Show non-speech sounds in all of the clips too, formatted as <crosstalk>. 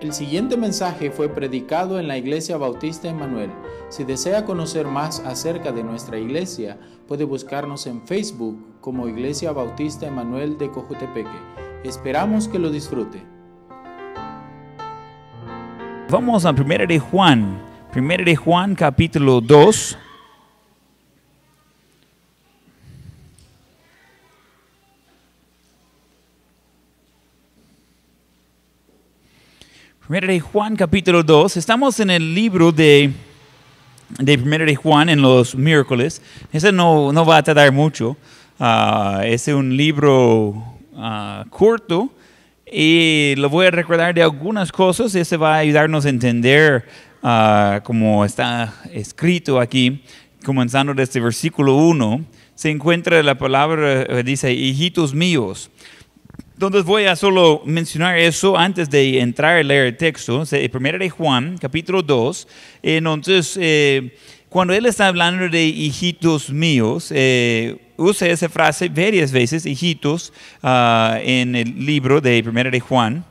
El siguiente mensaje fue predicado en la Iglesia Bautista Emanuel. Si desea conocer más acerca de nuestra iglesia, puede buscarnos en Facebook como Iglesia Bautista Emanuel de Cojutepeque. Esperamos que lo disfrute. Vamos a 1 de Juan, 1 de Juan capítulo 2. Primera de Juan capítulo 2. Estamos en el libro de, de Primera de Juan en los miércoles. Ese no, no va a tardar mucho. Ah, es un libro ah, corto y lo voy a recordar de algunas cosas. Ese va a ayudarnos a entender ah, como está escrito aquí, comenzando desde versículo 1. Se encuentra la palabra, eh, dice, hijitos míos. Entonces voy a solo mencionar eso antes de entrar a leer el texto. Primero de Juan, capítulo 2. Entonces, eh, cuando él está hablando de hijitos míos, eh, usa esa frase varias veces, hijitos, ah, en el libro de Primera de Juan.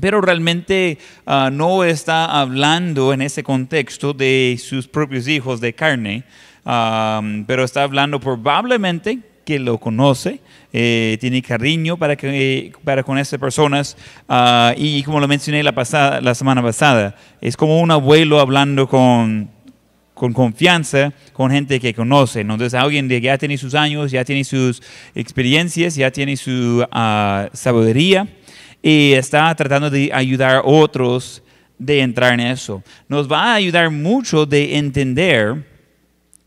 Pero realmente ah, no está hablando en ese contexto de sus propios hijos de carne, ah, pero está hablando probablemente que lo conoce, eh, tiene cariño para, que, para con esas personas ah, y como lo mencioné la, pasada, la semana pasada, es como un abuelo hablando con, con confianza con gente que conoce. Entonces alguien que ya tiene sus años, ya tiene sus experiencias, ya tiene su uh, sabiduría y está tratando de ayudar a otros de entrar en eso. Nos va a ayudar mucho de entender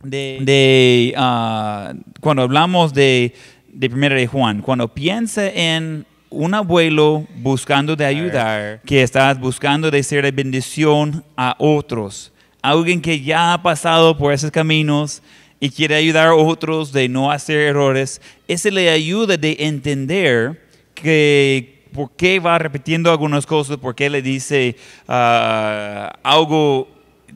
de, uh, cuando hablamos de, de Primera de Juan, cuando piensa en un abuelo buscando de ayudar, que está buscando de ser de bendición a otros, alguien que ya ha pasado por esos caminos y quiere ayudar a otros de no hacer errores, ese le ayuda de entender que por qué va repitiendo algunas cosas, por qué le dice uh, algo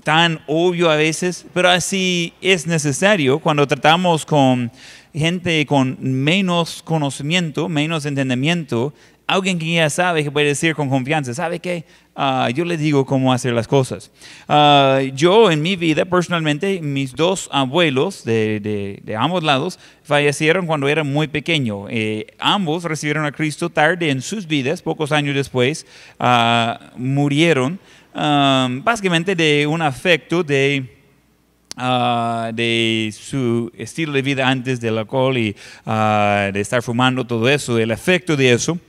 tan obvio a veces, pero así es necesario cuando tratamos con gente con menos conocimiento, menos entendimiento, alguien que ya sabe que puede decir con confianza, ¿sabe qué? Ah, yo le digo cómo hacer las cosas. Ah, yo en mi vida, personalmente, mis dos abuelos de, ambos lados fallecieron cuando era muy pequeño. Eh, ambos recibieron a Cristo tarde en sus vidas, pocos años después uh, murieron básicamente de un afecto de, ah, de su estilo de vida antes del alcohol y ah, de estar fumando todo eso, el efecto de eso,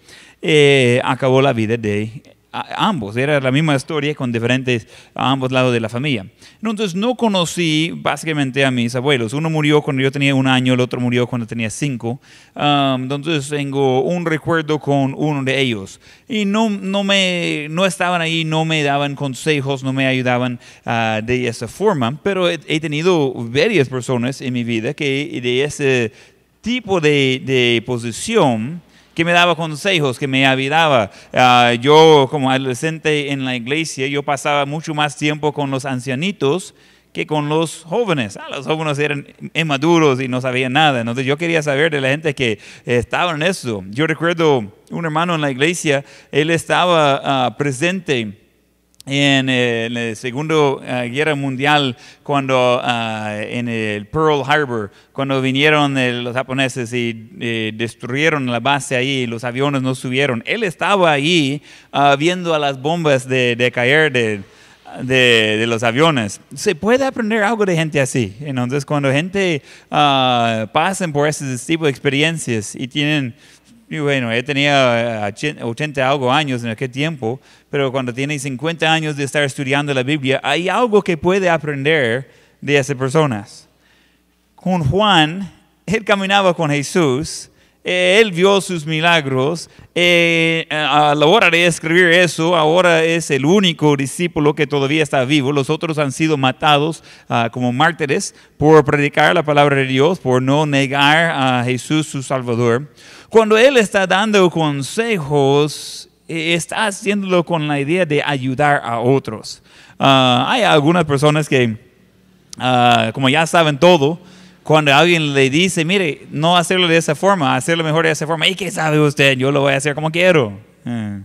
eh, acabó la vida de ambos, era la misma historia con diferentes a ambos lados de la familia. Entonces no conocí básicamente a mis abuelos. Uno murió cuando yo tenía un año, el otro murió cuando tenía cinco. entonces tengo un recuerdo con uno de ellos. Y no, no, me, no estaban ahí, no me daban consejos, no me ayudaban ah, de esa forma, pero he, he, tenido varias personas en mi vida que de ese tipo de, de posición que me daba consejos, que me ayudaba. Ah, yo como adolescente en la iglesia, yo pasaba mucho más tiempo con los ancianitos que con los jóvenes. Ah, los jóvenes eran inmaduros y no sabían nada. Entonces yo quería saber de la gente que estaba en eso. Yo recuerdo un hermano en la iglesia, él estaba ah, presente en, la Segunda uh, Guerra Mundial, cuando uh, en el Pearl Harbor, cuando vinieron los japoneses y eh, destruyeron la base ahí, los aviones no subieron. Él estaba ahí uh, viendo a las bombas de, de caer de, de, de, los aviones. Se puede aprender algo de gente así. Entonces, cuando gente pasan por ese tipo de experiencias y tienen y bueno, él tenía 80 algo años en aquel tiempo, pero cuando tiene 50 años de estar estudiando la Biblia, hay algo que puede aprender de esas personas. Con Juan, él caminaba con Jesús, él vio sus milagros, eh, a la hora de escribir eso, ahora es el único discípulo que todavía está vivo. Los otros han sido matados uh, como mártires por predicar la palabra de Dios, por no negar a Jesús su Salvador. Cuando Él está dando consejos, eh, está haciéndolo con la idea de ayudar a otros. Ah, hay algunas personas que, ah, como ya saben todo, cuando alguien le dice, mire, no hacerlo de esa forma, hacerlo mejor de esa forma, ¿y qué sabe usted? Yo lo voy a hacer como quiero. Eh,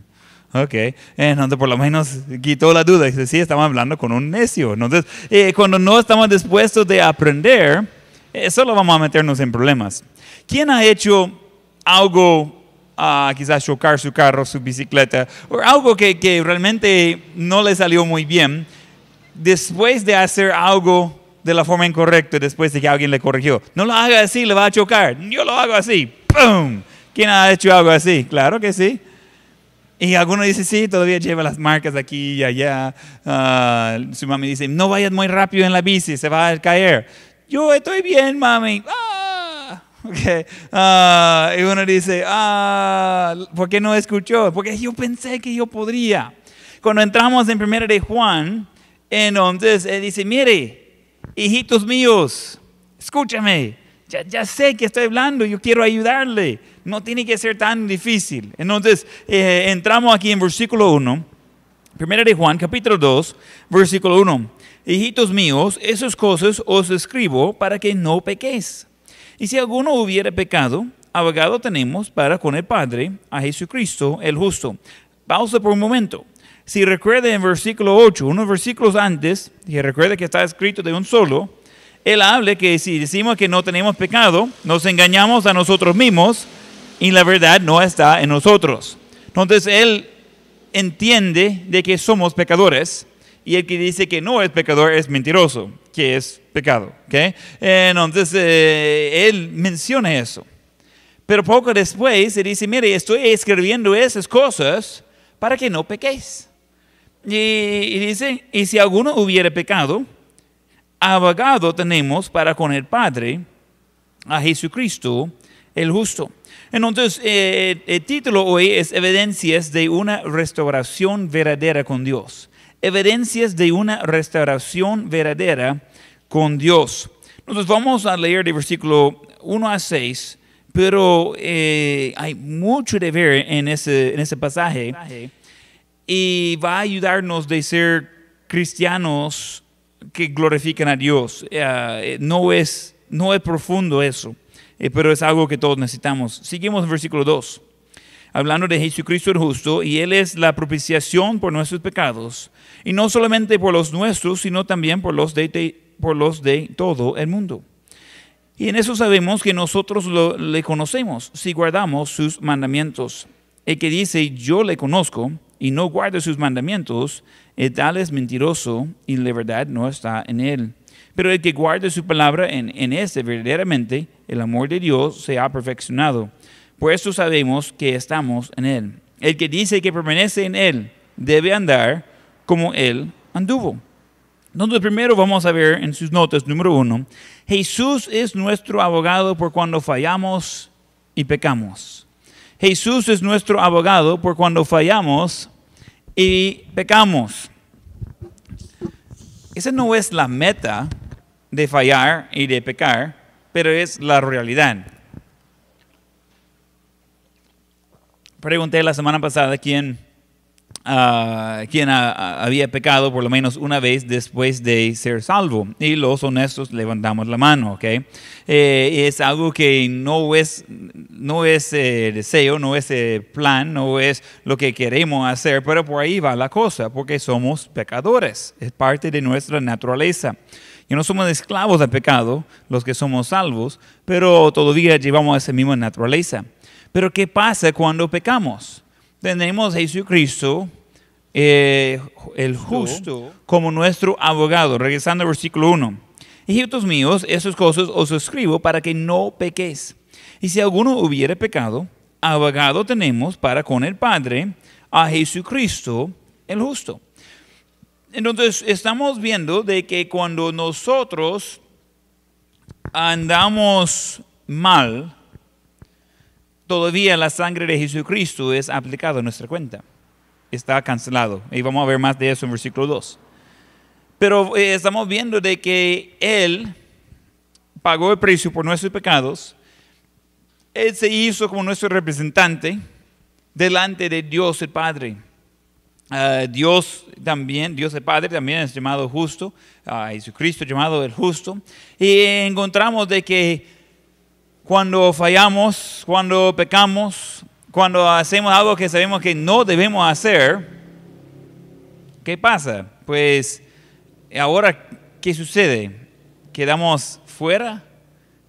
Ok, entonces por lo menos quitó la duda. Dice, sí, estamos hablando con un necio. Entonces, eh, cuando no estamos dispuestos de aprender, eh, solo vamos a meternos en problemas. ¿Quién ha hecho algo, ah, quizás chocar su carro, su bicicleta, o algo que, que realmente no le salió muy bien, después de hacer algo de la forma incorrecta, después de que alguien le corrigió? No lo haga así, le va a chocar. Yo lo hago así. ¡Pum! ¿Quién ha hecho algo así? Claro que sí. Y alguno dice, sí, todavía lleva las marcas aquí y allá. Ah, su mami dice, no vayas muy rápido en la bici, se va a caer. Yo estoy bien, mami. Ah, okay. Ah, y uno dice, ah, ¿por qué no escuchó? Porque yo pensé que yo podría. Cuando entramos en primera de Juan, entonces él dice, mire, hijitos míos, escúchame, ya, ya sé que estoy hablando, yo quiero ayudarle no tiene que ser tan difícil. Entonces, eh, entramos aquí en versículo 1, primera de Juan, capítulo 2, versículo 1. Hijitos míos, esas cosas os escribo para que no pequéis. Y si alguno hubiera pecado, abogado tenemos para con el Padre, a Jesucristo el justo. Pausa por un momento. Si recuerda en versículo 8, unos versículos antes, y recuerda que está escrito de un solo, él habla que si decimos que no tenemos pecado, nos engañamos a nosotros mismos y la verdad no está en nosotros. Entonces él entiende de que somos pecadores y el que dice que no es pecador es mentiroso, que es pecado. ¿okay? Entonces eh, él menciona eso. Pero poco después se dice, mire, estoy escribiendo esas cosas para que no pequéis. Y, y dice, y si alguno hubiera pecado, abogado tenemos para con el Padre a Jesucristo el justo. Entonces, eh, el título hoy es Evidencias de una restauración verdadera con Dios. Evidencias de una restauración verdadera con Dios. Entonces, vamos a leer de versículo 1 a 6, pero eh, hay mucho de ver en ese, en ese pasaje y va a ayudarnos de ser cristianos que glorifican a Dios. Eh, no, es, no es profundo eso. Eh, pero es algo que todos necesitamos. Seguimos en versículo 2, hablando de Jesucristo el justo, y Él es la propiciación por nuestros pecados, y no solamente por los nuestros, sino también por los de, por los de todo el mundo. Y en eso sabemos que nosotros le conocemos si guardamos sus mandamientos. El que dice yo le conozco y no guarda sus mandamientos, el tal es mentiroso y la verdad no está en él. Pero el que guarde su palabra en, en este verdaderamente, el amor de Dios se ha perfeccionado. Por eso sabemos que estamos en Él. El que dice que permanece en Él debe andar como Él anduvo. Entonces primero vamos a ver en sus notas, número uno, Jesús es nuestro abogado por cuando fallamos y pecamos. Jesús es nuestro abogado por cuando fallamos y pecamos. Esa no es la meta de fallar y de pecar, pero es la realidad. Pregunté la semana pasada quién, uh, quién había pecado por lo menos una vez después de ser salvo. Y los honestos levantamos la mano, ¿ok? Eh, es algo que no es, no es eh, deseo, no es eh, plan, no es lo que queremos hacer, pero por ahí va la cosa, porque somos pecadores. Es parte de nuestra naturaleza que no somos esclavos del pecado, los que somos salvos, pero todavía llevamos esa misma naturaleza. Pero ¿qué pasa cuando pecamos? Tenemos a Jesucristo, eh, el justo, como nuestro abogado. Regresando al versículo 1. Hijitos míos, esas cosas os escribo para que no pequéis. Y si alguno hubiere pecado, abogado tenemos para con el Padre a Jesucristo el justo. Entonces, estamos viendo de que cuando nosotros andamos mal, todavía la sangre de Jesucristo es aplicada a nuestra cuenta. Está cancelado. Y vamos a ver más de eso en versículo 2. Pero eh, estamos viendo de que Él pagó el precio por nuestros pecados. Él se hizo como nuestro representante delante de Dios el Padre. Ah, Dios también, Dios el Padre también es llamado justo, uh, Jesucristo llamado el justo. Y encontramos de que cuando fallamos, cuando pecamos, cuando hacemos algo que sabemos que no debemos hacer, ¿qué pasa? Pues ahora, ¿qué sucede? ¿Quedamos fuera?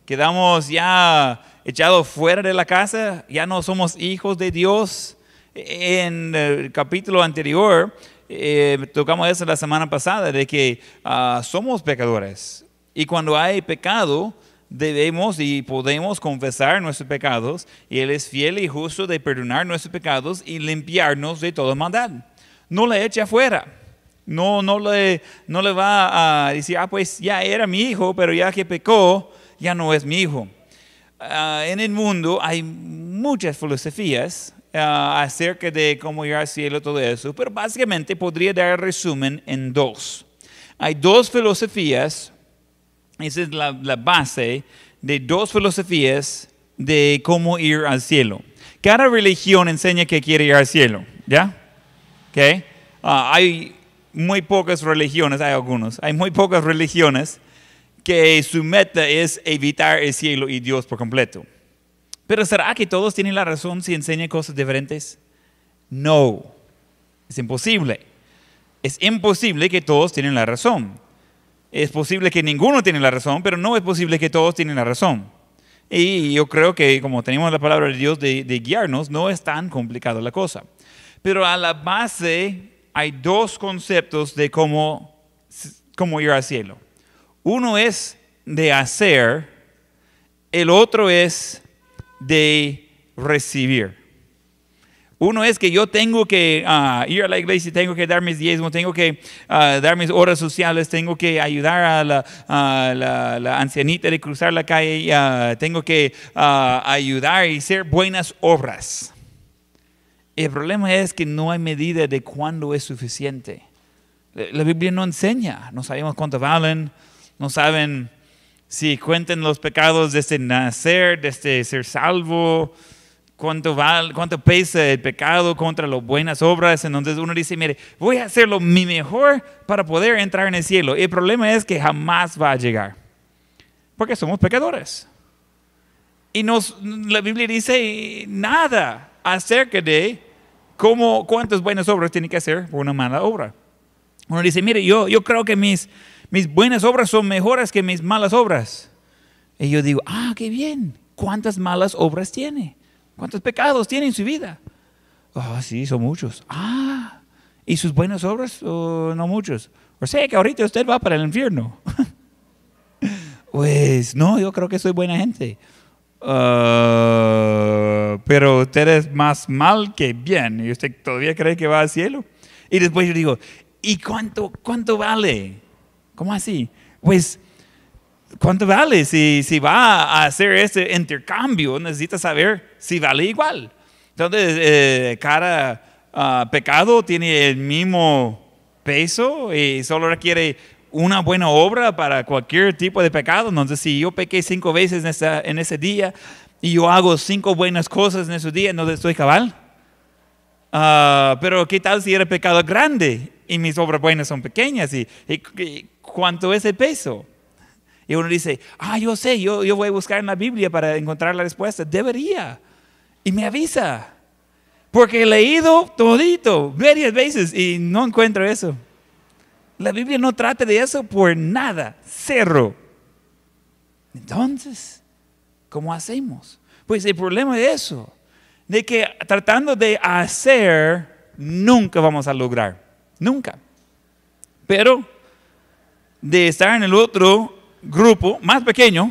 ¿Quedamos ya echados fuera de la casa? ¿Ya no somos hijos de Dios? En el capítulo anterior eh, tocamos eso la semana pasada, de que ah, somos pecadores. Y cuando hay pecado, debemos y podemos confesar nuestros pecados y Él es fiel y justo de perdonar nuestros pecados y limpiarnos de toda maldad. No le eche afuera. No, no, le, no le va a decir, ah, pues ya era mi hijo, pero ya que pecó, ya no es mi hijo. Ah, en el mundo hay muchas filosofías ah, acerca de cómo ir al cielo, todo eso, pero básicamente podría dar resumen en dos. Hay dos filosofías esa es la, base de dos filosofías de cómo ir al cielo. Cada religión enseña que quiere ir al cielo, ¿ya? ¿Okay? Ah, hay muy pocas religiones, hay algunos, hay muy pocas religiones que su meta es evitar el cielo y Dios por completo. Pero ¿será que todos tienen la razón si enseñan cosas diferentes? No, es imposible. Es imposible que todos tienen la razón. Es posible que ninguno tiene la razón, pero no es posible que todos tienen la razón. Y yo creo que como tenemos la palabra de Dios de, guiarnos, no es tan complicada la cosa. Pero a la base hay dos conceptos de cómo, cómo ir al cielo. Uno es de hacer, el otro es de recibir. Uno es que yo tengo que ah, ir a la iglesia, tengo que dar mis diezmos, tengo que ah, dar mis horas sociales, tengo que ayudar a la, la, ancianita de cruzar la calle, uh, tengo que ayudar y hacer buenas obras. El problema es que no hay medida de cuándo es suficiente. La Biblia no enseña, no sabemos cuánto valen, no saben si cuentan los pecados desde nacer, desde ser salvo cuánto, cuánto pesa el pecado contra las buenas obras. Entonces uno dice, mire, voy a hacerlo mi mejor para poder entrar en el cielo. El problema es que jamás va a llegar, porque somos pecadores. Y nos, la Biblia dice nada acerca de cómo, cuántas buenas obras tiene que hacer por una mala obra. Uno dice, mire, yo, yo creo que mis, mis buenas obras son mejores que mis malas obras. Y yo digo, ah, qué bien, ¿cuántas malas obras tiene? ¿Cuántos pecados tiene en su vida? Ah, sí, son muchos. Ah, ¿y sus buenas obras? Oh, no muchos. O sea que ahorita usted va para el infierno. <laughs> pues no, yo creo que soy buena gente. Ah, pero usted es más mal que bien. ¿Y usted todavía cree que va al cielo? Y después yo digo, ¿y cuánto, cuánto vale? ¿Cómo así? Pues ¿cuánto vale? Si, si va a hacer ese intercambio, necesita saber si vale igual. Entonces, eh, cada ah, pecado tiene el mismo peso y solo requiere una buena obra para cualquier tipo de pecado. Entonces, si yo pequé cinco veces en, en ese día y yo hago cinco buenas cosas en ese día, ¿no estoy cabal? Ah, pero ¿qué tal si era pecado grande y mis obras buenas son pequeñas? y cuánto es el peso? Y uno dice, ah, yo sé, yo, yo voy a buscar en la Biblia para encontrar la respuesta. Debería. Y me avisa. Porque he leído todito varias veces y no encuentro eso. La Biblia no trata de eso por nada. Cero. Entonces, ¿cómo hacemos? Pues el problema es eso. De que tratando de hacer, nunca vamos a lograr. Nunca. Pero de estar en el otro grupo más pequeño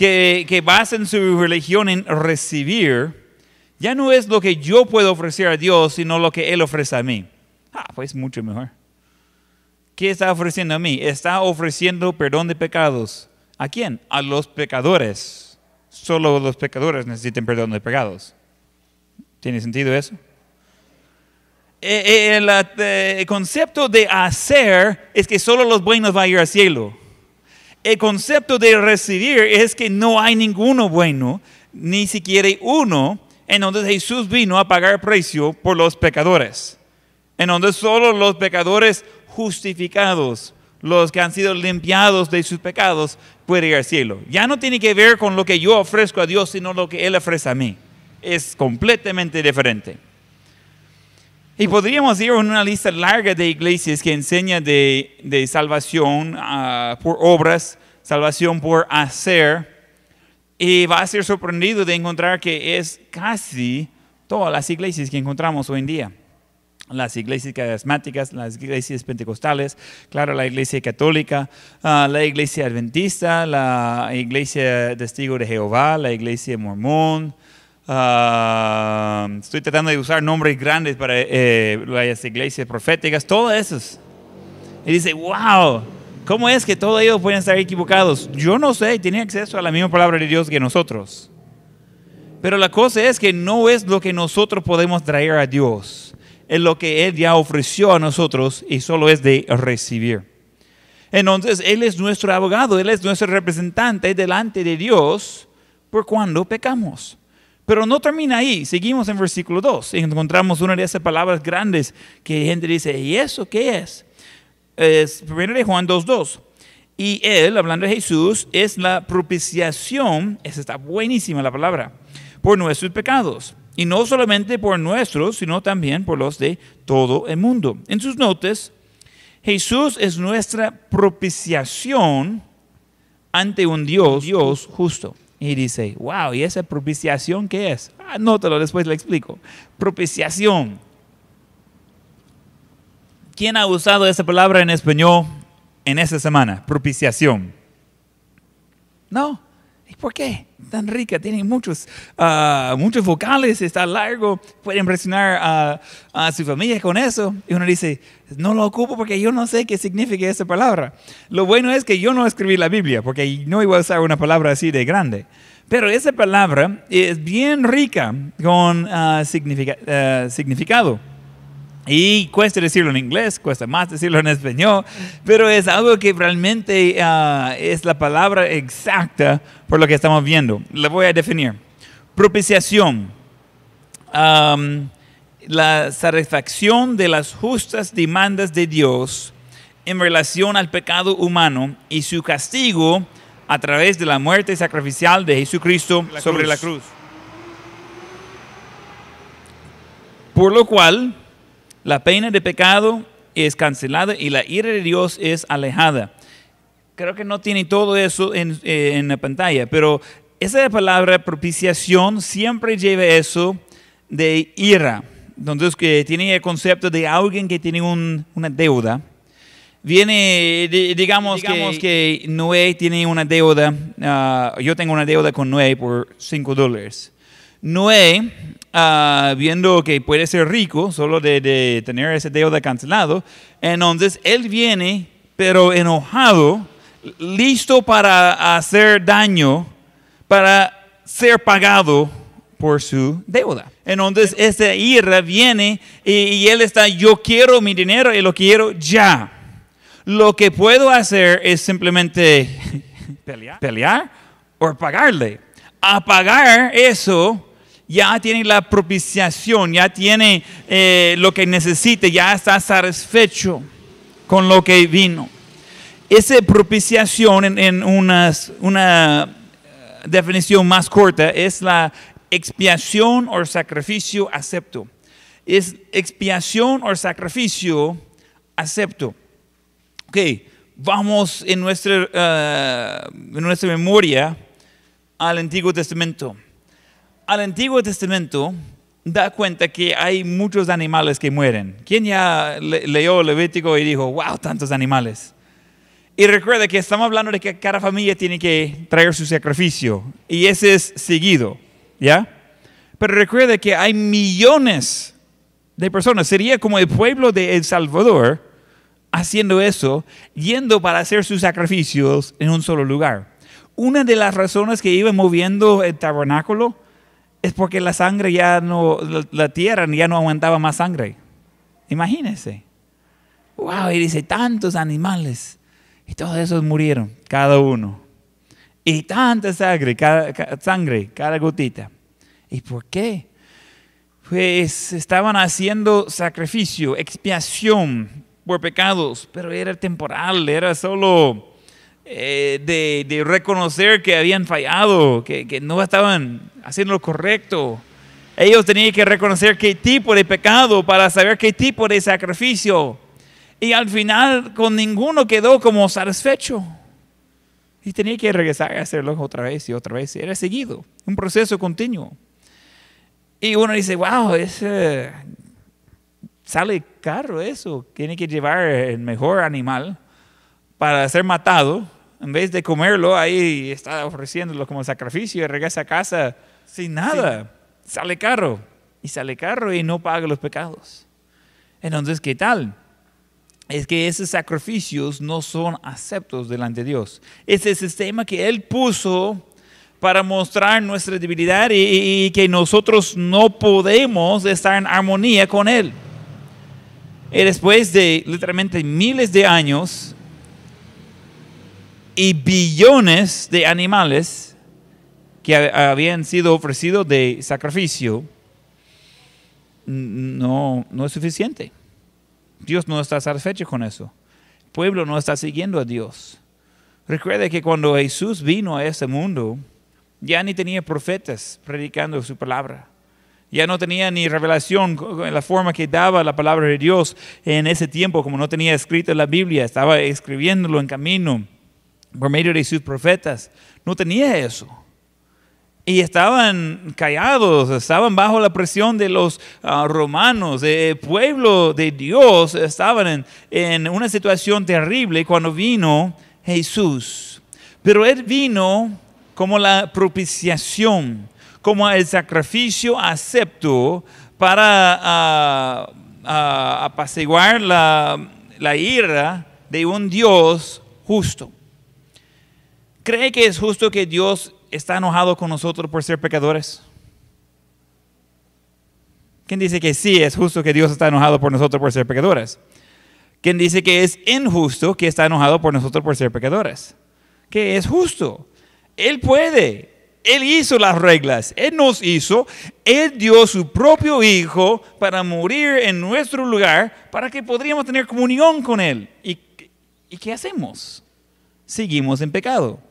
que, que basan su religión en recibir, ya no es lo que yo puedo ofrecer a Dios, sino lo que Él ofrece a mí. Ah, pues mucho mejor. ¿Qué está ofreciendo a mí? Está ofreciendo perdón de pecados. ¿A quién? A los pecadores. Solo los pecadores necesitan perdón de pecados. ¿Tiene sentido eso? Eh, eh, eh, el, concepto de hacer es que solo los buenos van a ir al cielo. El concepto de recibir es que no hay ninguno bueno, ni siquiera uno, en donde Jesús vino a pagar precio por los pecadores. En donde solo los pecadores justificados, los que han sido limpiados de sus pecados, pueden ir al cielo. Ya no tiene que ver con lo que yo ofrezco a Dios, sino lo que Él ofrece a mí. es completamente diferente. Y podríamos ir a una lista larga de iglesias que enseña de, de salvación ah, por obras, salvación por hacer, y va a ser sorprendido de encontrar que es casi todas las iglesias que encontramos hoy en día. Las iglesias carismáticas, las iglesias pentecostales, claro, la iglesia católica, ah, la iglesia adventista, la iglesia testigo de Jehová, la iglesia mormón, Ah, estoy tratando de usar nombres grandes para eh, las iglesias proféticas, todas esas. Y dice, wow, ¿cómo es que todos ellos pueden estar equivocados? Yo no sé, tienen acceso a la misma palabra de Dios que nosotros. Pero la cosa es que no es lo que nosotros podemos traer a Dios, es lo que Él ya ofreció a nosotros y solo es de recibir. Entonces, Él es nuestro abogado, Él es nuestro representante delante de Dios por cuando pecamos. Pero no termina ahí, seguimos en versículo 2 y encontramos una de esas palabras grandes que gente dice, ¿y eso qué es? Es 1 de Juan 2.2. Y él, hablando de Jesús, es la propiciación, esa está buenísima la palabra, por nuestros pecados. Y no solamente por nuestros, sino también por los de todo el mundo. En sus notas, Jesús es nuestra propiciación ante un Dios, Dios justo. Y dice, wow, ¿y esa propiciación qué es? Anótalo, después le explico. Propiciación. ¿Quién ha usado esa palabra en español en esta semana? Propiciación. No. ¿Y por qué? Tan rica, tiene muchos, ah, muchos vocales, está largo, puede impresionar a, a, su familia con eso. Y uno dice, no lo ocupo porque yo no sé qué significa esa palabra. Lo bueno es que yo no escribí la Biblia porque no iba a usar una palabra así de grande. Pero esa palabra es bien rica con uh, significa, uh, significado. Y cuesta decirlo en inglés, cuesta más decirlo en español, pero es algo que realmente uh, es la palabra exacta por lo que estamos viendo. La voy a definir. Propiciación. Um, la satisfacción de las justas demandas de Dios en relación al pecado humano y su castigo a través de la muerte sacrificial de Jesucristo la sobre la cruz. Por lo cual, la pena de pecado es cancelada y la ira de Dios es alejada. Creo que no tiene todo eso en, eh, en la pantalla, pero esa palabra propiciación siempre lleva eso de ira. Entonces, que tiene el concepto de alguien que tiene un, una deuda. Viene, digamos, digamos que, Noé tiene una deuda, uh, yo tengo una deuda con Noé por 5 dólares. Noé, uh, viendo que puede ser rico solo de, de, tener esa deuda cancelado, entonces él viene, pero enojado, listo para hacer daño, para ser pagado por su deuda. Entonces esa ira viene y, y, él está, yo quiero mi dinero y lo quiero ya. Lo que puedo hacer es simplemente <laughs> pelear, pelear o pagarle. A pagar eso ya tiene la propiciación, ya tiene eh, lo que necesita, ya está satisfecho con lo que vino. Esa propiciación en, una eh, definición más corta es la expiación o sacrificio acepto. Es expiación o sacrificio acepto. Ok, vamos en nuestra, uh, en nuestra memoria al Antiguo Testamento. Al Antiguo Testamento da cuenta que hay muchos animales que mueren. ¿Quién ya le leyó Levítico y dijo, wow, tantos animales? Y recuerda que estamos hablando de que cada familia tiene que traer su sacrificio y ese es seguido. ¿ya? Pero recuerda que hay millones de personas, sería como el pueblo de El Salvador haciendo eso, yendo para hacer sus sacrificios en un solo lugar. Una de las razones que iba moviendo el tabernáculo es porque la sangre ya no, la, tierra ya no aguantaba más sangre. Imagínense. Wow, y dice, tantos animales. Y todos esos murieron, cada uno. Y tanta sangre, cada gotita. ¿Y por qué? Pues estaban haciendo sacrificio, expiación por pecados, pero era temporal, era solo eh, de, de, reconocer que habían fallado, que, que, no estaban haciendo lo correcto. Ellos tenían que reconocer qué tipo de pecado para saber qué tipo de sacrificio. Y al final con ninguno quedó como satisfecho. Y tenía que regresar a hacerlo otra vez y otra vez. Era seguido, un proceso continuo. Y uno dice, wow, es, sale caro eso. Tiene que llevar el mejor animal para ser matado. En vez de comerlo, ahí está ofreciéndolo como sacrificio y regresa a casa sin nada. Sale caro. Y sale caro y no paga los pecados. Entonces, ¿qué tal? es que esos sacrificios no son aceptos delante de Dios. Ese sistema que Él puso para mostrar nuestra debilidad y, que nosotros no podemos estar en armonía con Él. Y después de literalmente miles de años y billones de animales que habían sido ofrecidos de sacrificio, no, no es suficiente. Dios no está satisfecho con eso. El pueblo no está siguiendo a Dios. Recuerde que cuando Jesús vino a ese mundo, ya ni tenía profetas predicando su palabra. Ya no tenía ni revelación en la forma que daba la palabra de Dios en ese tiempo, como no tenía escrito la Biblia, estaba escribiéndolo en camino por medio de sus profetas. No tenía eso y estaban callados, estaban bajo la presión de los ah, romanos, el pueblo de Dios, estaban en, en una situación terrible cuando vino Jesús. Pero Él vino como la propiciación, como el sacrificio acepto para uh, apaciguar la, la ira de un Dios justo. ¿Cree que es justo que Dios está enojado con nosotros por ser pecadores? ¿Quién dice que sí es justo que Dios está enojado por nosotros por ser pecadores? ¿Quién dice que es injusto que está enojado por nosotros por ser pecadores? Que es justo. Él puede. Él hizo las reglas. Él nos hizo. Él dio su propio hijo para morir en nuestro lugar para que podríamos tener comunión con Él. ¿Y, y qué hacemos? Seguimos en pecado.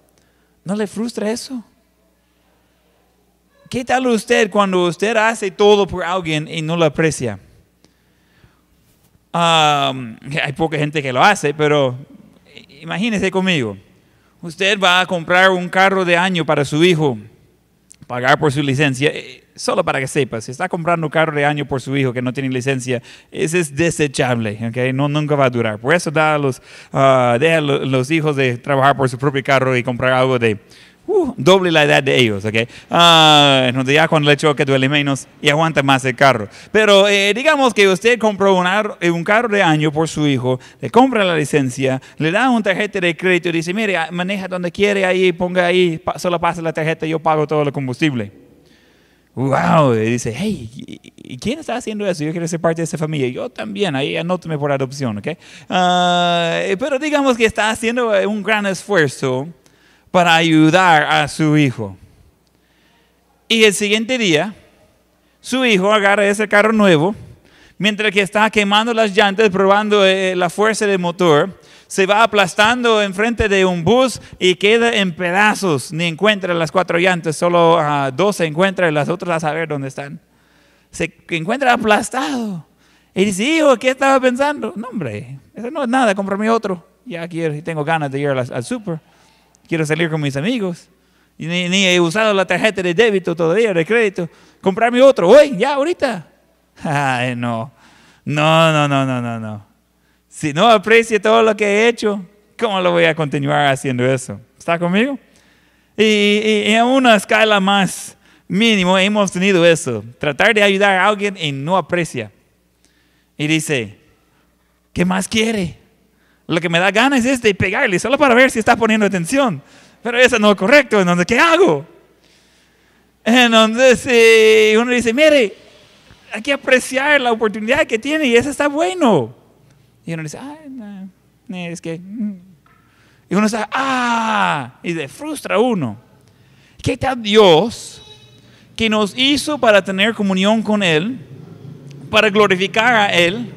¿No le frustra eso? ¿Qué tal usted cuando usted hace todo por alguien y no lo aprecia? hay poca gente que lo hace, pero imagínese conmigo. Usted va a comprar un carro de año para su hijo, pagar por su licencia. Eh, solo para que sepa, si está comprando un carro de año por su hijo que no tiene licencia, ese es desechable, ¿okay? no, nunca va a durar. Por eso da los, uh, deja a los hijos de trabajar por su propio carro y comprar algo de uh, doble la edad de ellos, ¿ok? Uh, ya cuando le choque duele menos y aguanta más el carro. Pero eh, digamos que usted compró un, carro de año por su hijo, le compra la licencia, le da un tarjeta de crédito y dice, mire, maneja donde quiere ahí, ponga ahí, solo pasa la tarjeta, yo pago todo el combustible. Wow, y dice, hey, ¿y quién está haciendo eso? Yo quiero ser parte de esa familia. Yo también, ahí anótame por adopción, ¿ok? Ah, pero digamos que está haciendo un gran esfuerzo para ayudar a su hijo. Y el siguiente día, su hijo agarra ese carro nuevo, mientras que está quemando las llantas, probando eh, la fuerza del motor, se va aplastando enfrente de un bus y queda en pedazos. Ni encuentra las cuatro llantas, solo uh, dos se encuentran y las otras a saber dónde están. Se encuentra aplastado. Y dice, hijo, ¿qué estaba pensando? No, hombre, eso no es nada, comprarme otro. Ya quiero, tengo ganas de ir al, al super. Quiero salir con mis amigos. Y ni, he usado la tarjeta de débito todavía, de crédito. Comprarme otro, hoy, ya, ahorita. <laughs> Ay, no. No, no, no, no, no, no. Si no aprecio todo lo que he hecho, ¿cómo lo voy a continuar haciendo eso? ¿Está conmigo? Y, en una escala más mínimo hemos tenido eso. Tratar de ayudar a alguien y no aprecia. Y dice, ¿qué más quiere? Lo que me da ganas es de pegarle solo para ver si está poniendo atención. Pero eso no es correcto. Entonces, ¿qué hago? Entonces uno dice, mire, hay que apreciar la oportunidad que tiene y eso está bueno. Y uno dice, ah, es que... Mm". Y uno dice, ah, y se frustra uno. ¿Qué tal Dios que nos hizo para tener comunión con Él, para glorificar a Él,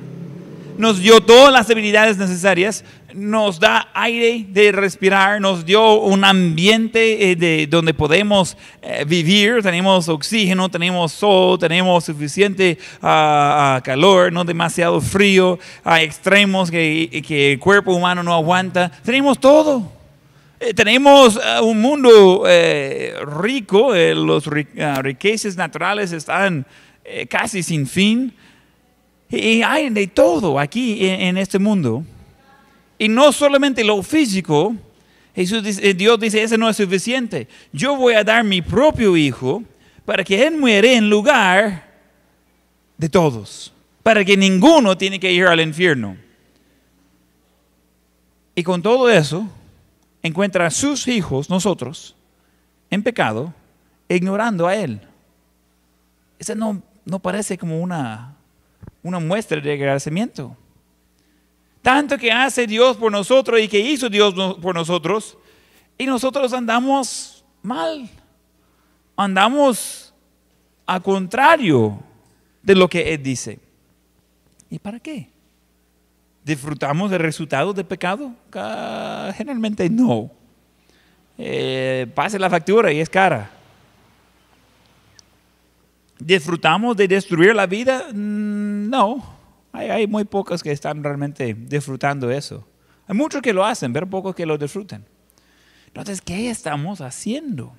nos dio todas las habilidades necesarias, nos da aire de respirar, nos dio un ambiente eh, de, donde podemos eh, vivir, tenemos oxígeno, tenemos sol, tenemos suficiente ah, ah, calor, no demasiado frío, a extremos que, que el cuerpo humano no aguanta, tenemos todo. Eh, tenemos ah, un mundo eh, rico, eh, los riquezas naturales están casi sin fin. Y hay de todo aquí en, este mundo. Y no solamente lo físico, Jesús Dios dice, eso no es suficiente. Yo voy a dar mi propio hijo para que Él muere en lugar de todos. Para que ninguno tiene que ir al infierno. Y con todo eso, encuentra a sus hijos, nosotros, en pecado, ignorando a Él. Eso no, no parece como una, una muestra de agradecimiento. Tanto que hace Dios por nosotros y que hizo Dios por nosotros, y nosotros andamos mal. Andamos a contrario de lo que Él dice. ¿Y para qué? ¿Disfrutamos del resultado del pecado? Generalmente no. Eh, pase la factura y es cara. ¿Disfrutamos de destruir la vida? Mm, no. Hay, muy pocos que están realmente disfrutando eso. Hay muchos que lo hacen, pero pocos que lo disfrutan. Entonces, ¿qué estamos haciendo?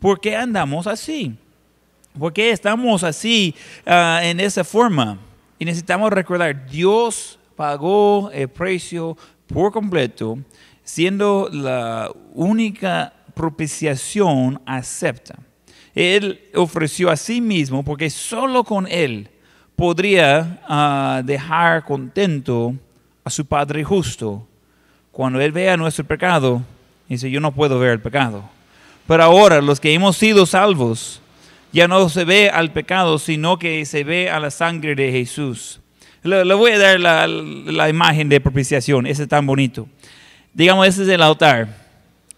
¿Por qué andamos así? ¿Por qué estamos así ah, en esa forma? Y necesitamos recordar, Dios pagó el precio por completo, siendo la única propiciación acepta. Él ofreció a sí mismo porque solo con Él podría ah, dejar contento a su Padre justo. Cuando Él vea nuestro pecado, dice, yo no puedo ver el pecado. Pero ahora los que hemos sido salvos, ya no se ve al pecado, sino que se ve a la sangre de Jesús. Le, voy a dar la, imagen de propiciación, ese es tan bonito. Digamos, ese es el altar.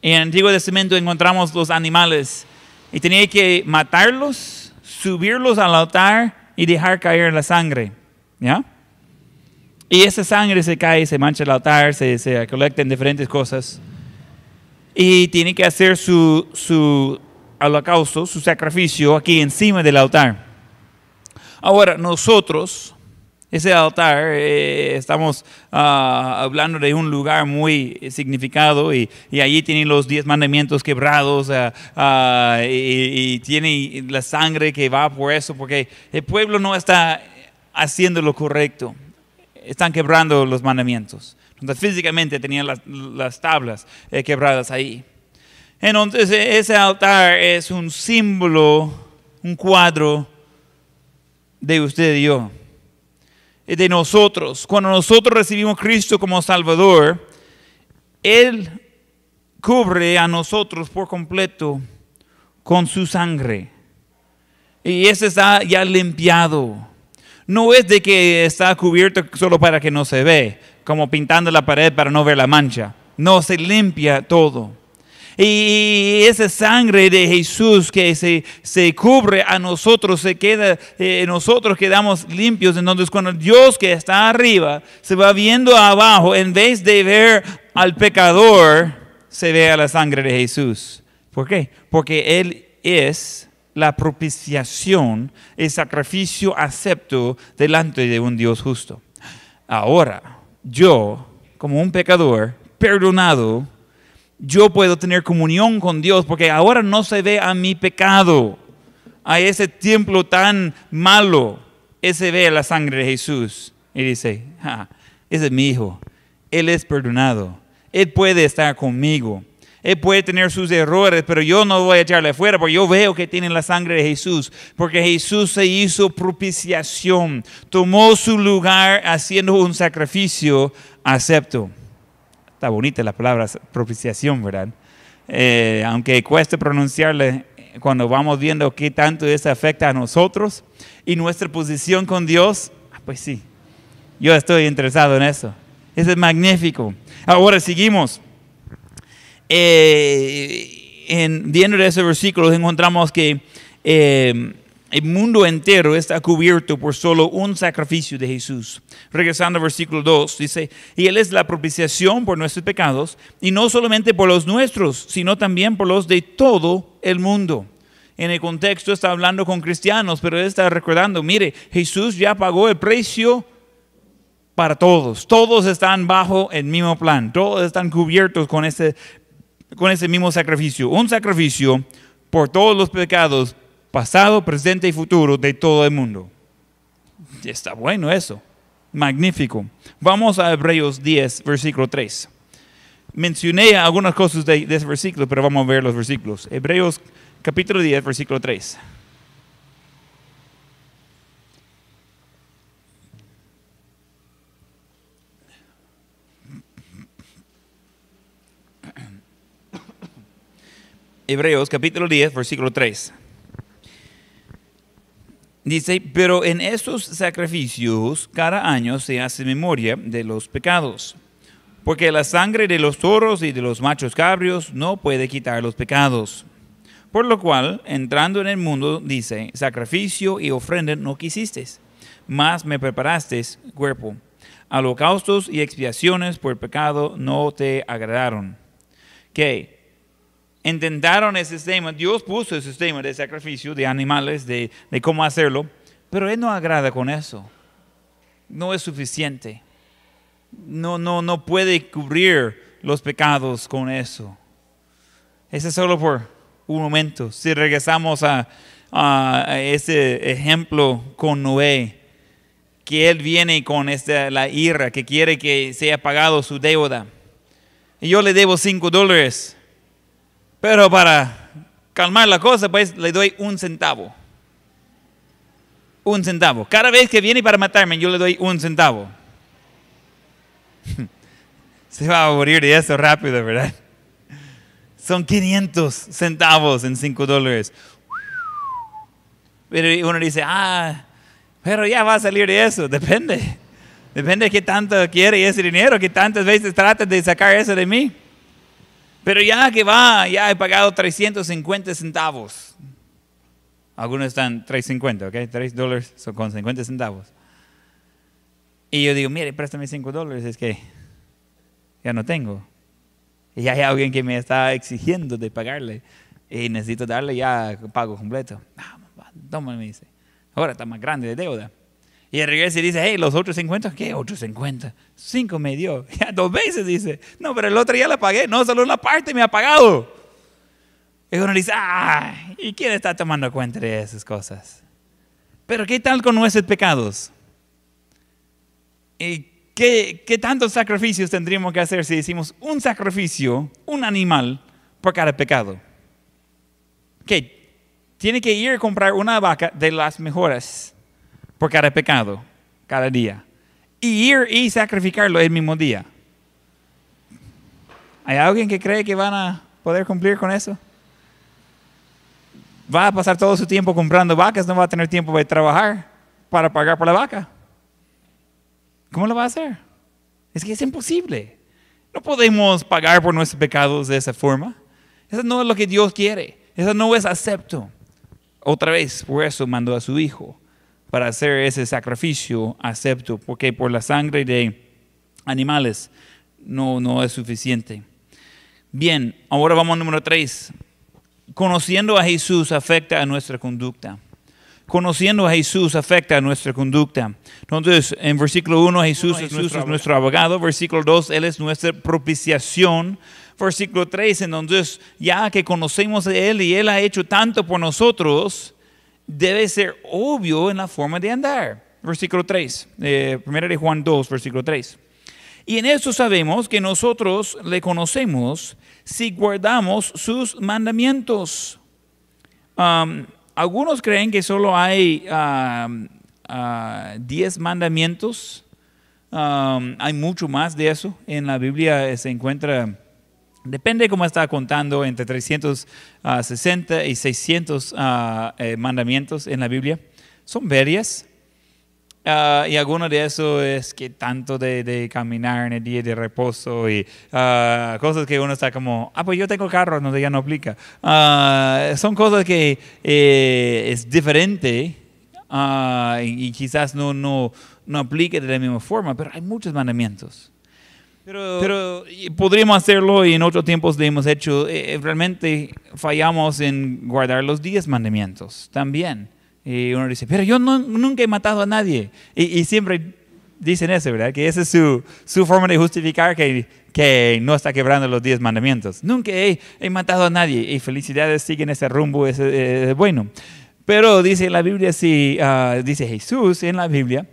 En el Antiguo Testamento encontramos los animales y tenía que matarlos, subirlos al altar y dejar caer la sangre. ¿Ya? Y esa sangre se cae, se mancha el altar, se, se colecta en diferentes cosas. Y tiene que hacer su, su holocausto, su sacrificio aquí encima del altar. Ahora, nosotros ese altar, eh, estamos ah, hablando de un lugar muy significado y, allí tienen los diez mandamientos quebrados ah, ah, y, y, tiene la sangre que va por eso, porque el pueblo no está haciendo lo correcto, están quebrando los mandamientos. Entonces físicamente tenían las, las tablas eh, quebradas ahí. Entonces ese altar es un símbolo, un cuadro de usted y yo de nosotros. Cuando nosotros recibimos Cristo como Salvador, Él cubre a nosotros por completo con su sangre. Y ese está ya limpiado. No es de que está cubierto solo para que no se ve, como pintando la pared para no ver la mancha. No, se limpia todo. Y esa sangre de Jesús que se, se cubre a nosotros, se queda, eh, nosotros quedamos limpios. Entonces cuando Dios que está arriba se va viendo abajo, en vez de ver al pecador, se ve a la sangre de Jesús. ¿Por qué? Porque Él es la propiciación, el sacrificio acepto delante de un Dios justo. Ahora, yo, como un pecador, perdonado, yo puedo tener comunión con Dios, porque ahora no se ve a mi pecado, a ese templo tan malo, ese ve la sangre de Jesús y dice, ese es mi hijo, él es perdonado, él puede estar conmigo. Él puede tener sus errores, pero yo no voy a echarle afuera porque yo veo que tiene la sangre de Jesús. Porque Jesús se hizo propiciación, tomó su lugar haciendo un sacrificio acepto. Está bonita la palabra propiciación, ¿verdad? Eh, aunque cueste pronunciarle cuando vamos viendo qué tanto eso afecta a nosotros y nuestra posición con Dios, ah, pues sí, yo estoy interesado en eso. Eso es magnífico. Ahora seguimos. Eh, en, viendo ese versículo encontramos que eh, el mundo entero está cubierto por solo un sacrificio de Jesús. Regresando al versículo 2, dice, y Él es la propiciación por nuestros pecados, y no solamente por los nuestros, sino también por los de todo el mundo. En el contexto está hablando con cristianos, pero Él está recordando, mire, Jesús ya pagó el precio para todos. Todos están bajo el mismo plan, todos están cubiertos con ese, con ese mismo sacrificio. Un sacrificio por todos los pecados pasado, presente y futuro de todo el mundo. Está bueno eso. Magnífico. Vamos a Hebreos 10, versículo 3. Mencioné algunas cosas de, ese versículo, pero vamos a ver los versículos. Hebreos capítulo 10, versículo 3. Hebreos capítulo 10, versículo 3. Dice, pero en estos sacrificios cada año se hace memoria de los pecados, porque la sangre de los toros y de los machos cabrios no puede quitar los pecados. Por lo cual, entrando en el mundo, dice, sacrificio y ofrenda no quisiste, mas me preparaste cuerpo. Holocaustos y expiaciones por pecado no te agradaron. Que intentaron ese sistema, Dios puso el sistema de sacrificio de animales, de, cómo hacerlo, pero Él no agrada con eso. No es suficiente. No, no, no puede cubrir los pecados con eso. Ese es solo por un momento. Si regresamos a, a ese ejemplo con Noé, que él viene con esta, la ira, que quiere que sea pagado su deuda. Y yo le debo cinco dólares pero para calmar la cosa, pues le doy un centavo. Un centavo. Cada vez que viene para matarme, yo le doy un centavo. <laughs> Se va a morir de eso rápido, ¿verdad? Son 500 centavos en 5 dólares. Pero uno dice, ah, pero ya va a salir de eso. Depende. Depende de qué tanto quiere ese dinero, qué tantas veces trata de sacar eso de mí. Pero ya que va, ya he pagado 350 centavos. Algunos están 350, ¿ok? 3 dólares con 50 centavos. Y yo digo, mire, préstame 5 dólares, es que ya no tengo. Y hay alguien que me está exigiendo de pagarle. Y necesito darle ya pago completo. Ah, toma, me dice. Ahora está más grande de deuda. Y regresa y dice, hey, los otros 50, ¿qué otros 50? Cinco me dio. <laughs> Ya dos veces dice, no, pero el otro ya la pagué. No, solo una parte me ha pagado. Y uno dice, ah, ¿y quién está tomando cuenta de esas cosas? Pero ¿qué tal con nuestros pecados? ¿Y qué, qué tantos sacrificios tendríamos que hacer si hicimos un sacrificio, un animal, por cada pecado? ¿Qué? Tiene que ir a comprar una vaca de las mejores por cada pecado, cada día. Y ir y sacrificarlo el mismo día. ¿Hay alguien que cree que van a poder cumplir con eso? Va a pasar todo su tiempo comprando vacas, no va a tener tiempo de trabajar para pagar por la vaca. ¿Cómo lo va a hacer? Es que es imposible. No podemos pagar por nuestros pecados de esa forma. Eso no es lo que Dios quiere. Eso no es acepto. Otra vez, por eso mandó a su Hijo para hacer ese sacrificio acepto, porque por la sangre de animales no, no es suficiente. Bien, ahora vamos al número 3. Conociendo a Jesús afecta a nuestra conducta. Conociendo a Jesús afecta a nuestra conducta. Entonces, en versículo 1, Jesús, Jesús es nuestro abogado. Versículo 2, Él es nuestra propiciación. Versículo 3, entonces, ya que conocemos a Él y Él ha hecho tanto por nosotros, debe ser obvio en la forma de andar. Versículo 3, eh, primero de Juan 2, versículo 3. Y en eso sabemos que nosotros le conocemos si guardamos sus mandamientos. Um, algunos creen que solo hay 10 um, uh, mandamientos. Um, hay mucho más de eso. En la Biblia se encuentra Depende cómo está contando, entre 360 ah, y 600 ah, eh, mandamientos en la Biblia. Son varias. Ah, y alguno de eso es que tanto de, de caminar en el día de reposo y cosas que uno está como, ah, pues yo tengo carro, no, ya no aplica. Son cosas que eh, es diferente y, y quizás no, no, no aplique de la misma forma, pero hay muchos mandamientos. Pero, pero podríamos hacerlo y en otros tiempos lo hemos hecho. eh, realmente fallamos en guardar los 10 mandamientos también. Y uno dice, pero yo no- nunca he matado a nadie. Y, y siempre dicen eso, ¿verdad? Que esa es su, su forma de justificar que, que no está quebrando los 10 mandamientos. Nunca he, he matado a nadie. Y felicidades, siguen ese rumbo, ese, eh, bueno. Pero dice la Biblia, sí, ah, dice Jesús en la Biblia,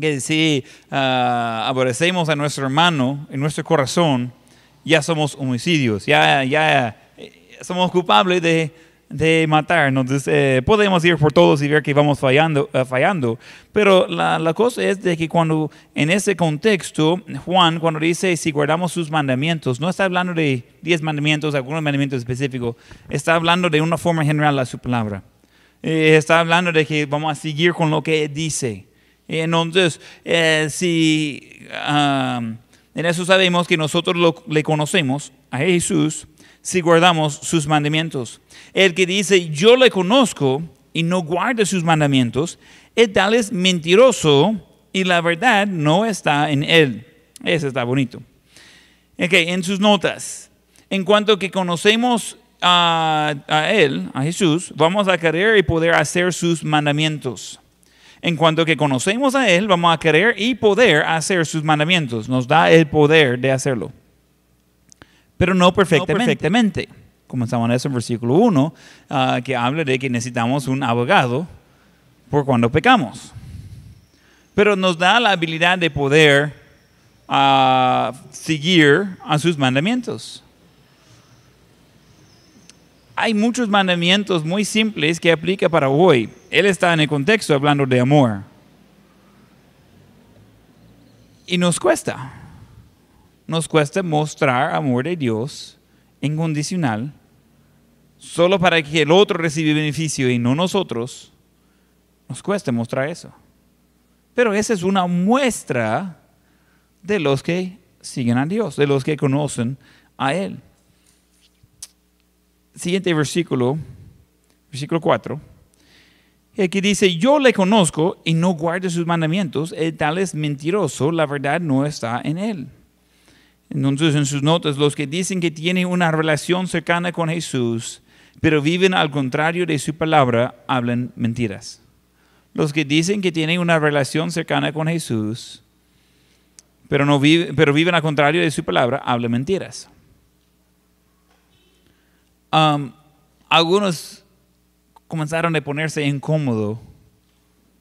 que si ah, aborrecemos a nuestro hermano en nuestro corazón, ya somos homicidios, ya, ya eh, somos culpables de, de matar. Entonces, eh, podemos ir por todos y ver que vamos fallando, eh, fallando. Pero la, la cosa es de que cuando en ese contexto, Juan, cuando dice si guardamos sus mandamientos, no está hablando de 10 mandamientos, algunos mandamientos específicos, está hablando de una forma general a su palabra. Eh, está hablando de que vamos a seguir con lo que dice. Entonces, eh, si um, en eso sabemos que nosotros lo- le conocemos a Jesús si guardamos sus mandamientos. El que dice yo le conozco y no guarda sus mandamientos, el tal es mentiroso y la verdad no está en él. Eso está bonito. Ok, en sus notas, en cuanto que conocemos a, a Él, a Jesús, vamos a querer y poder hacer sus mandamientos. En cuanto que conocemos a Él, vamos a querer y poder hacer sus mandamientos. Nos da el poder de hacerlo. Pero no perfectamente. Comenzamos en eso en versículo 1, ah, que habla de que necesitamos un abogado por cuando pecamos. Pero nos da la habilidad de poder a seguir a sus mandamientos. Hay muchos mandamientos muy simples que aplica para hoy. Él está en el contexto hablando de amor. Y nos cuesta. Nos cuesta mostrar amor de Dios incondicional solo para que el otro reciba beneficio y no nosotros. Nos cuesta mostrar eso. Pero esa es una muestra de los que siguen a Dios, de los que conocen a Él. Siguiente versículo, versículo 4. El que dice, yo le conozco y no guarda sus mandamientos, el tal es mentiroso, la verdad no está en él. Entonces, en sus notas, los que dicen que tienen una relación cercana con Jesús, pero viven al contrario de su palabra, hablan mentiras. Los que dicen que tienen una relación cercana con Jesús, pero, no pero viven al contrario de su palabra, hablan mentiras. Um, algunos comenzaron a ponerse incómodo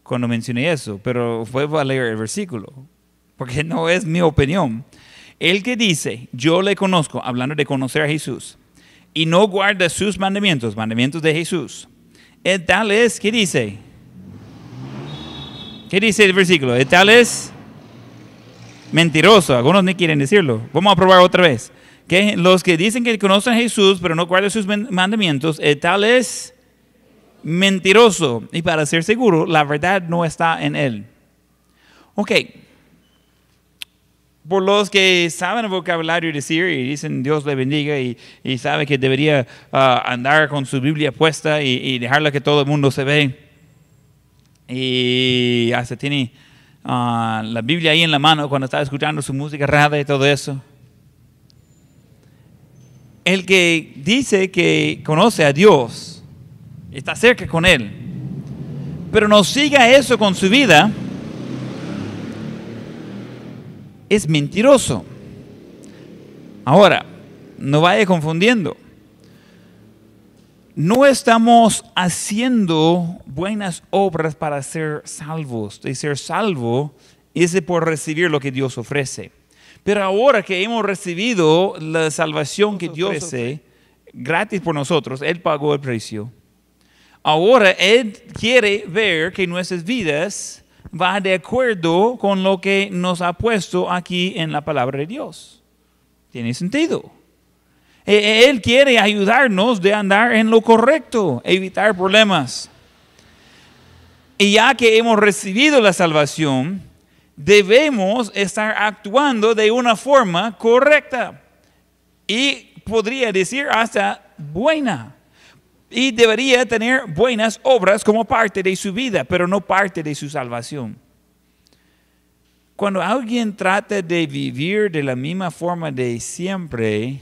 cuando mencioné eso, pero vuelvo a leer el versículo, porque no es mi opinión. El que dice, yo le conozco, hablando de conocer a Jesús, y no guarda sus mandamientos, mandamientos de Jesús, el tal es, ¿qué dice? ¿Qué dice el versículo? El tal es mentiroso, algunos ni quieren decirlo. Vamos a probar otra vez. Los que dicen que conocen a Jesús, pero no guardan sus man- mandamientos, el tal es mentiroso. Y para ser seguro, la verdad no está en él. Ok. Por los que saben el vocabulario decir y dicen Dios le bendiga y, y sabe que debería ah, andar con su Biblia puesta y, y dejarla que todo el mundo se ve. Y hasta tiene ah, la Biblia ahí en la mano cuando está escuchando su música rara y todo eso. El que dice que conoce a Dios, está cerca con Él, pero no siga eso con su vida, es mentiroso. Ahora, no vaya confundiendo. No estamos haciendo buenas obras para ser salvos. De ser salvo es de por recibir lo que Dios ofrece. Pero ahora que hemos recibido la salvación que Dios ofrece gratis por nosotros, Él pagó el precio. Ahora Él quiere ver que nuestras vidas va de acuerdo con lo que nos ha puesto aquí en la palabra de Dios. Tiene sentido. E- Él quiere ayudarnos de andar en lo correcto, evitar problemas. Y ya que hemos recibido la salvación, debemos estar actuando de una forma correcta. Y podría decir hasta buena. Y debería tener buenas obras como parte de su vida, pero no parte de su salvación. Cuando alguien trata de vivir de la misma forma de siempre,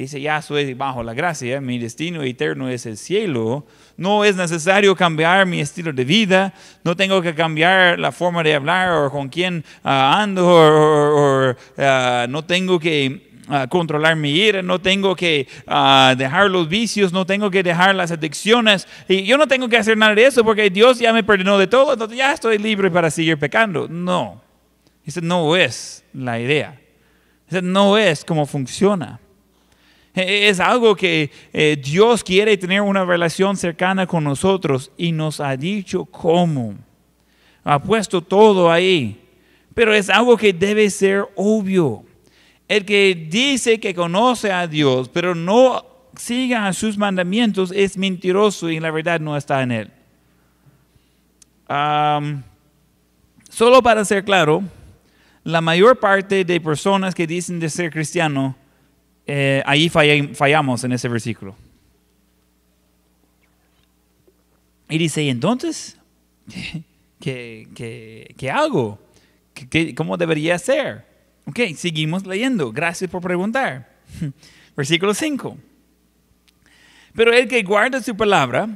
dice, ya soy bajo la gracia, mi destino eterno es el cielo, no es necesario cambiar mi estilo de vida, no tengo que cambiar la forma de hablar o con quién ah, ando, o, ah, no tengo que ah, controlar mi ira, no tengo que dejar los vicios, no tengo que dejar las adicciones. Y yo no tengo que hacer nada de eso porque Dios ya me perdonó de todo, entonces ya estoy libre para seguir pecando. No. Esa no es la idea. Esa no es cómo funciona. E, es algo que eh, Dios quiere tener una relación cercana con nosotros y nos ha dicho cómo. Ha puesto todo ahí. Pero es algo que debe ser obvio. El que dice que conoce a Dios, pero no siga sus mandamientos, es mentiroso y la verdad no está en él. solo para ser claro, la mayor parte de personas que dicen de ser cristiano, eh, ahí fallamos en ese versículo. Y dice, entonces, <laughs> ¿qué, hago? cómo debería ser? Ok, seguimos leyendo. Gracias por preguntar. <laughs> Versículo 5. Pero el que guarda su palabra,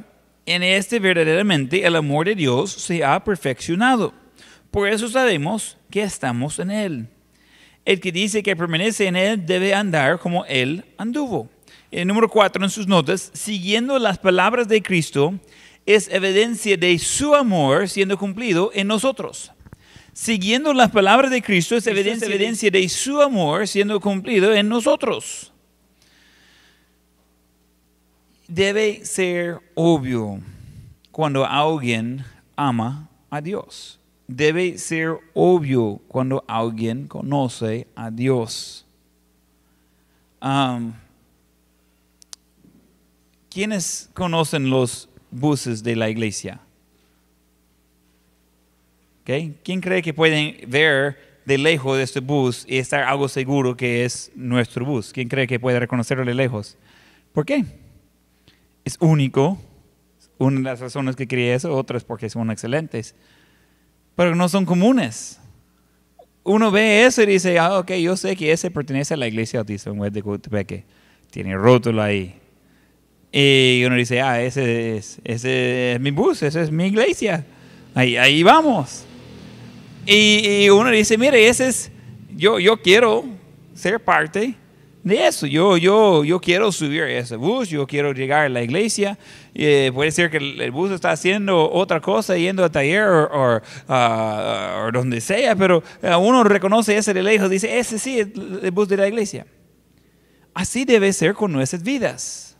en este verdaderamente el amor de Dios se ha perfeccionado. Por eso sabemos que estamos en Él. El que dice que permanece en Él debe andar como Él anduvo. El número cuatro en sus notas, siguiendo las palabras de Cristo, es evidencia de su amor siendo cumplido en nosotros. Siguiendo las palabras de Cristo es evidencia, evidencia de su amor siendo cumplido en nosotros. Debe ser obvio cuando alguien ama a Dios debe ser obvio cuando alguien conoce a Dios. ¿Quiénes conocen los buses de la iglesia? ¿Quién cree que pueden ver de lejos de este bus y estar algo seguro que es nuestro bus? ¿Quién cree que puede reconocerlo de lejos? ¿Por qué? Es único. Una de las razones que quería eso, otras porque son excelentes pero no son comunes. Uno ve eso y dice, ah, ok, yo sé que ese pertenece a la iglesia autista en de Cotepeque. Tiene rótulo ahí. Y uno dice, ah, ese es, ese es mi bus, esa es mi iglesia. Ahí, ahí vamos. Y, y, uno dice, mire, ese es, yo, yo quiero ser parte de eso. Yo, yo, yo quiero subir ese bus, yo quiero llegar a la iglesia. Eh, puede ser que el, bus está haciendo otra cosa, yendo a taller o, uh, donde sea, pero uh, uno reconoce ese de lejos, dice, ese sí es el bus de la iglesia. Así debe ser con nuestras vidas.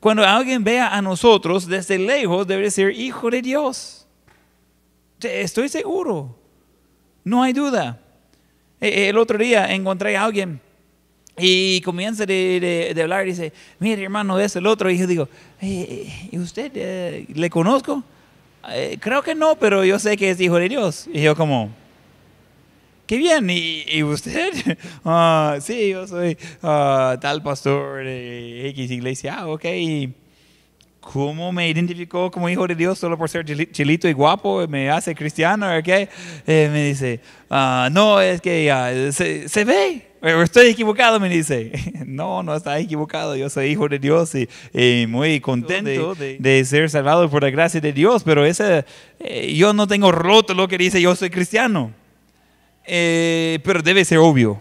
Cuando alguien vea a nosotros desde lejos, debe ser hijo de Dios. Estoy seguro. No hay duda. E, el otro día encontré a alguien y comienza de, de, hablar y dice, mire hermano, es el otro. Y yo digo, eh, ¿y usted eh, le conozco? Eh, creo que no, pero yo sé que es hijo de Dios. Y yo como, qué bien. ¿Y, usted? <laughs> Ah, sí, yo soy ah, tal pastor de X iglesia. Ah, ok. ¿Cómo me identificó como hijo de Dios solo por ser chilito y guapo? ¿Me hace cristiano o qué? me dice, ah, no, es que se, se ve estoy equivocado, me dice. <laughs> No, no está equivocado. Yo soy hijo de Dios y, muy contento de, ser salvado por la gracia de Dios. Pero ese, eh, yo no tengo roto lo que dice yo soy cristiano. Eh, pero debe ser obvio.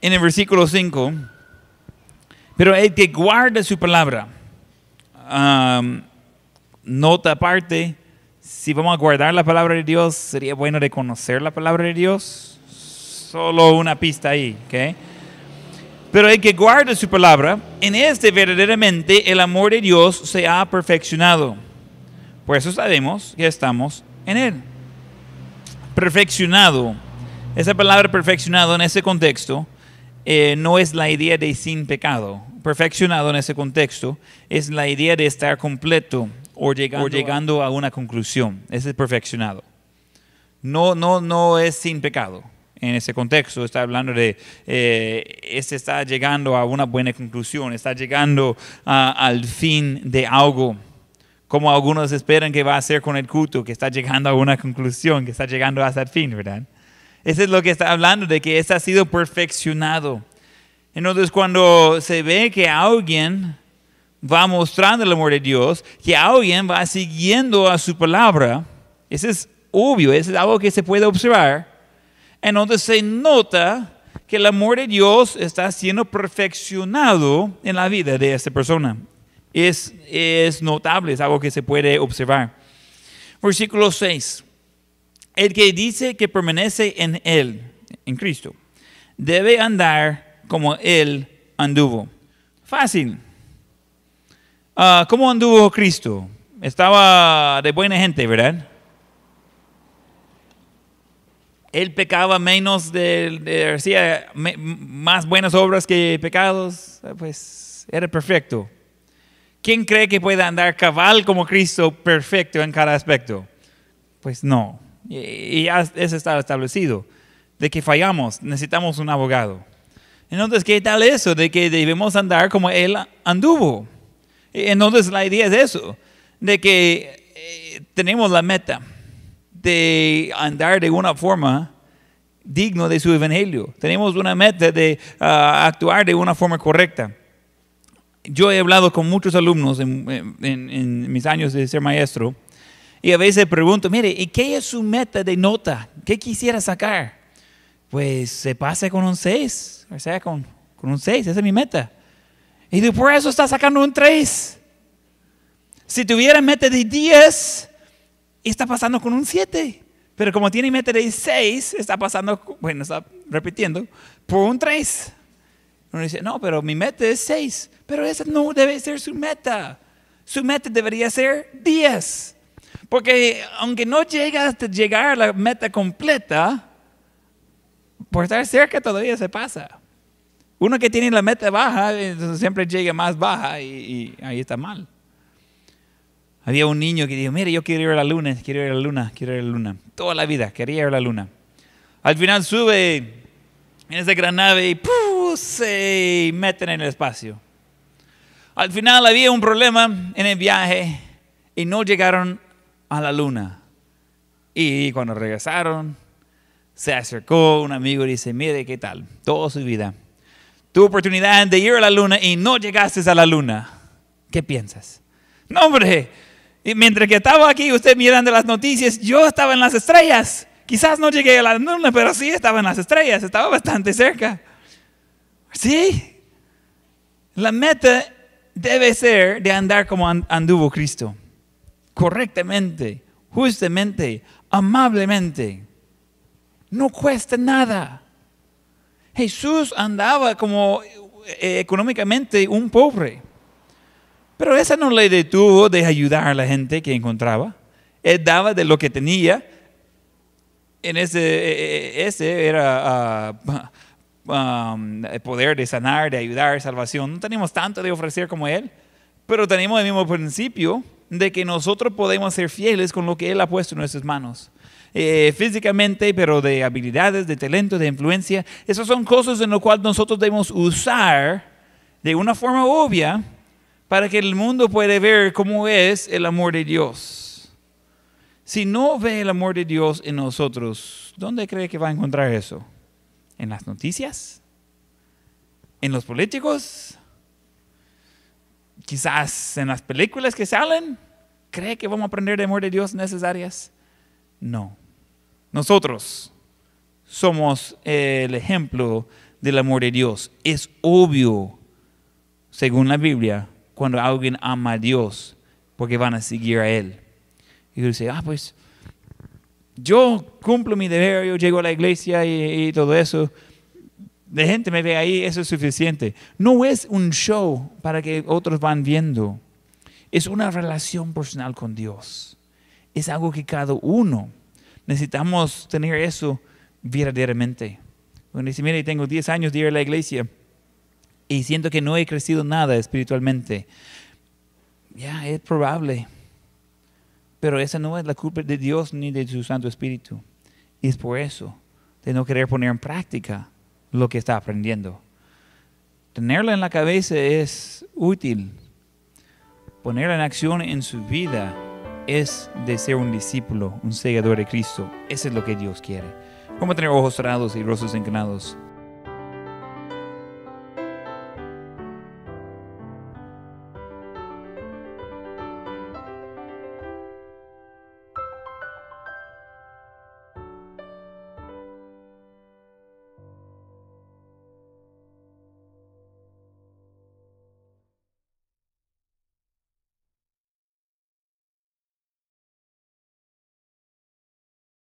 En el versículo 5, pero el que guarda su palabra, nota aparte, si vamos a guardar la palabra de Dios, sería bueno de conocer la palabra de Dios Solo una pista ahí, ¿ok? Pero el que guarda su palabra, en este verdaderamente el amor de Dios se ha perfeccionado. Por eso sabemos que estamos en Él. Perfeccionado. Esa palabra perfeccionado en ese contexto eh, no es la idea de sin pecado. Perfeccionado en ese contexto es la idea de estar completo, o llegando, o llegando a una conclusión. Ese es perfeccionado. No, no, no es sin pecado. En ese contexto está hablando de, eh, este está llegando a una buena conclusión, está llegando a- al fin de algo, como algunos esperan que va a ser con el culto, que está llegando a una conclusión, que está llegando hasta el fin, ¿verdad? Eso es lo que está hablando, de que este ha sido perfeccionado. Entonces, cuando se ve que alguien va mostrando el amor de Dios, que alguien va siguiendo a su palabra, eso es obvio, eso es algo que se puede observar. Entonces se nota que el amor de Dios está siendo perfeccionado en la vida de esta persona. Es, notable, es algo que se puede observar. Versículo 6. El que dice que permanece en Él, en Cristo, debe andar como Él anduvo. Fácil. Ah, ¿Cómo anduvo Cristo? Estaba de buena gente, ¿verdad? Él pecaba menos, de, de- hacía más buenas obras que pecados, pues era perfecto. ¿Quién cree que puede andar cabal como Cristo perfecto en cada aspecto? Pues no. Y, y ya eso está establecido. De que fallamos, necesitamos un abogado. Entonces, ¿qué tal eso? De que debemos andar como Él anduvo. Entonces, la idea es eso, de que eh, tenemos la meta de andar de una forma digno de su evangelio. Tenemos una meta de ah, actuar de una forma correcta. Yo he hablado con muchos alumnos en, en- en mis años de ser maestro y a veces pregunto, mire, ¿y qué es su meta de nota? ¿Qué quisiera sacar? Pues se pase con un 6, o sea, con, con un 6, esa es mi meta. Y digo, por eso está sacando un 3. Si tuviera meta de 10, está pasando con un 7. Pero como tiene meta de 6, está pasando, bueno, está repitiendo, por un 3. Uno dice, no, pero mi meta es 6. Pero esa no debe ser su meta. Su meta debería ser 10. Porque aunque no llega hasta llegar a la meta completa, por estar cerca todavía se pasa. Uno que tiene la meta baja, siempre llega más baja y, y ahí está mal. Había un niño que dijo, mire, yo quiero ir a la luna, quiero ir a la luna, quiero ir a la luna. Toda la vida quería ir a la luna. Al final sube en esa gran nave y ¡puf! se meten en el espacio. Al final había un problema en el viaje y no llegaron a la luna. Y cuando regresaron, se acercó un amigo y dice, mire, ¿qué tal? Toda su vida. Tu oportunidad de ir a la luna y no llegaste a la luna. ¿Qué piensas? No, hombre. Y mientras que estaba aquí usted mirando las noticias, yo estaba en las estrellas. Quizás no llegué a la luna, pero sí estaba en las estrellas. Estaba bastante cerca. Sí. La meta debe ser de andar como an- anduvo Cristo. Correctamente, justamente, amablemente. No cuesta nada. Jesús andaba como eh, económicamente un pobre. Pero eso no le detuvo de ayudar a la gente que encontraba. Él daba de lo que tenía. En ese, eh, ese era ah, um, el poder de sanar, de ayudar, salvación. No tenemos tanto de ofrecer como Él, pero tenemos el mismo principio de que nosotros podemos ser fieles con lo que Él ha puesto en nuestras manos. Eh, físicamente, pero de habilidades, de talento, de influencia. Esas son cosas en las cuales nosotros debemos usar de una forma obvia para que el mundo pueda ver cómo es el amor de Dios. Si no ve el amor de Dios en nosotros, ¿dónde cree que va a encontrar eso? ¿En las noticias? ¿En los políticos? ¿Quizás en las películas que salen? ¿Cree que vamos a aprender el amor de Dios en esas áreas? No. Nosotros somos el ejemplo del amor de Dios. Es obvio, según la Biblia, cuando alguien ama a Dios, porque van a seguir a Él. Y uno dice, ah, pues yo cumplo mi deber, yo llego a la iglesia y, y todo eso. De gente me ve ahí, eso es suficiente. No es un show para que otros van viendo. Es una relación personal con Dios. Es algo que cada uno necesitamos tener eso verdaderamente. Uno dice, mire, tengo 10 años de ir a la iglesia y siento que no he crecido nada espiritualmente. Ya, es probable. Pero esa no es la culpa de Dios ni de su Santo Espíritu. Y es por eso de no querer poner en práctica lo que está aprendiendo. Tenerlo en la cabeza es útil. Ponerlo en acción en su vida es de ser un discípulo, un seguidor de Cristo. Eso es lo que Dios quiere. ¿Cómo tener ojos cerrados y rostros inclinados?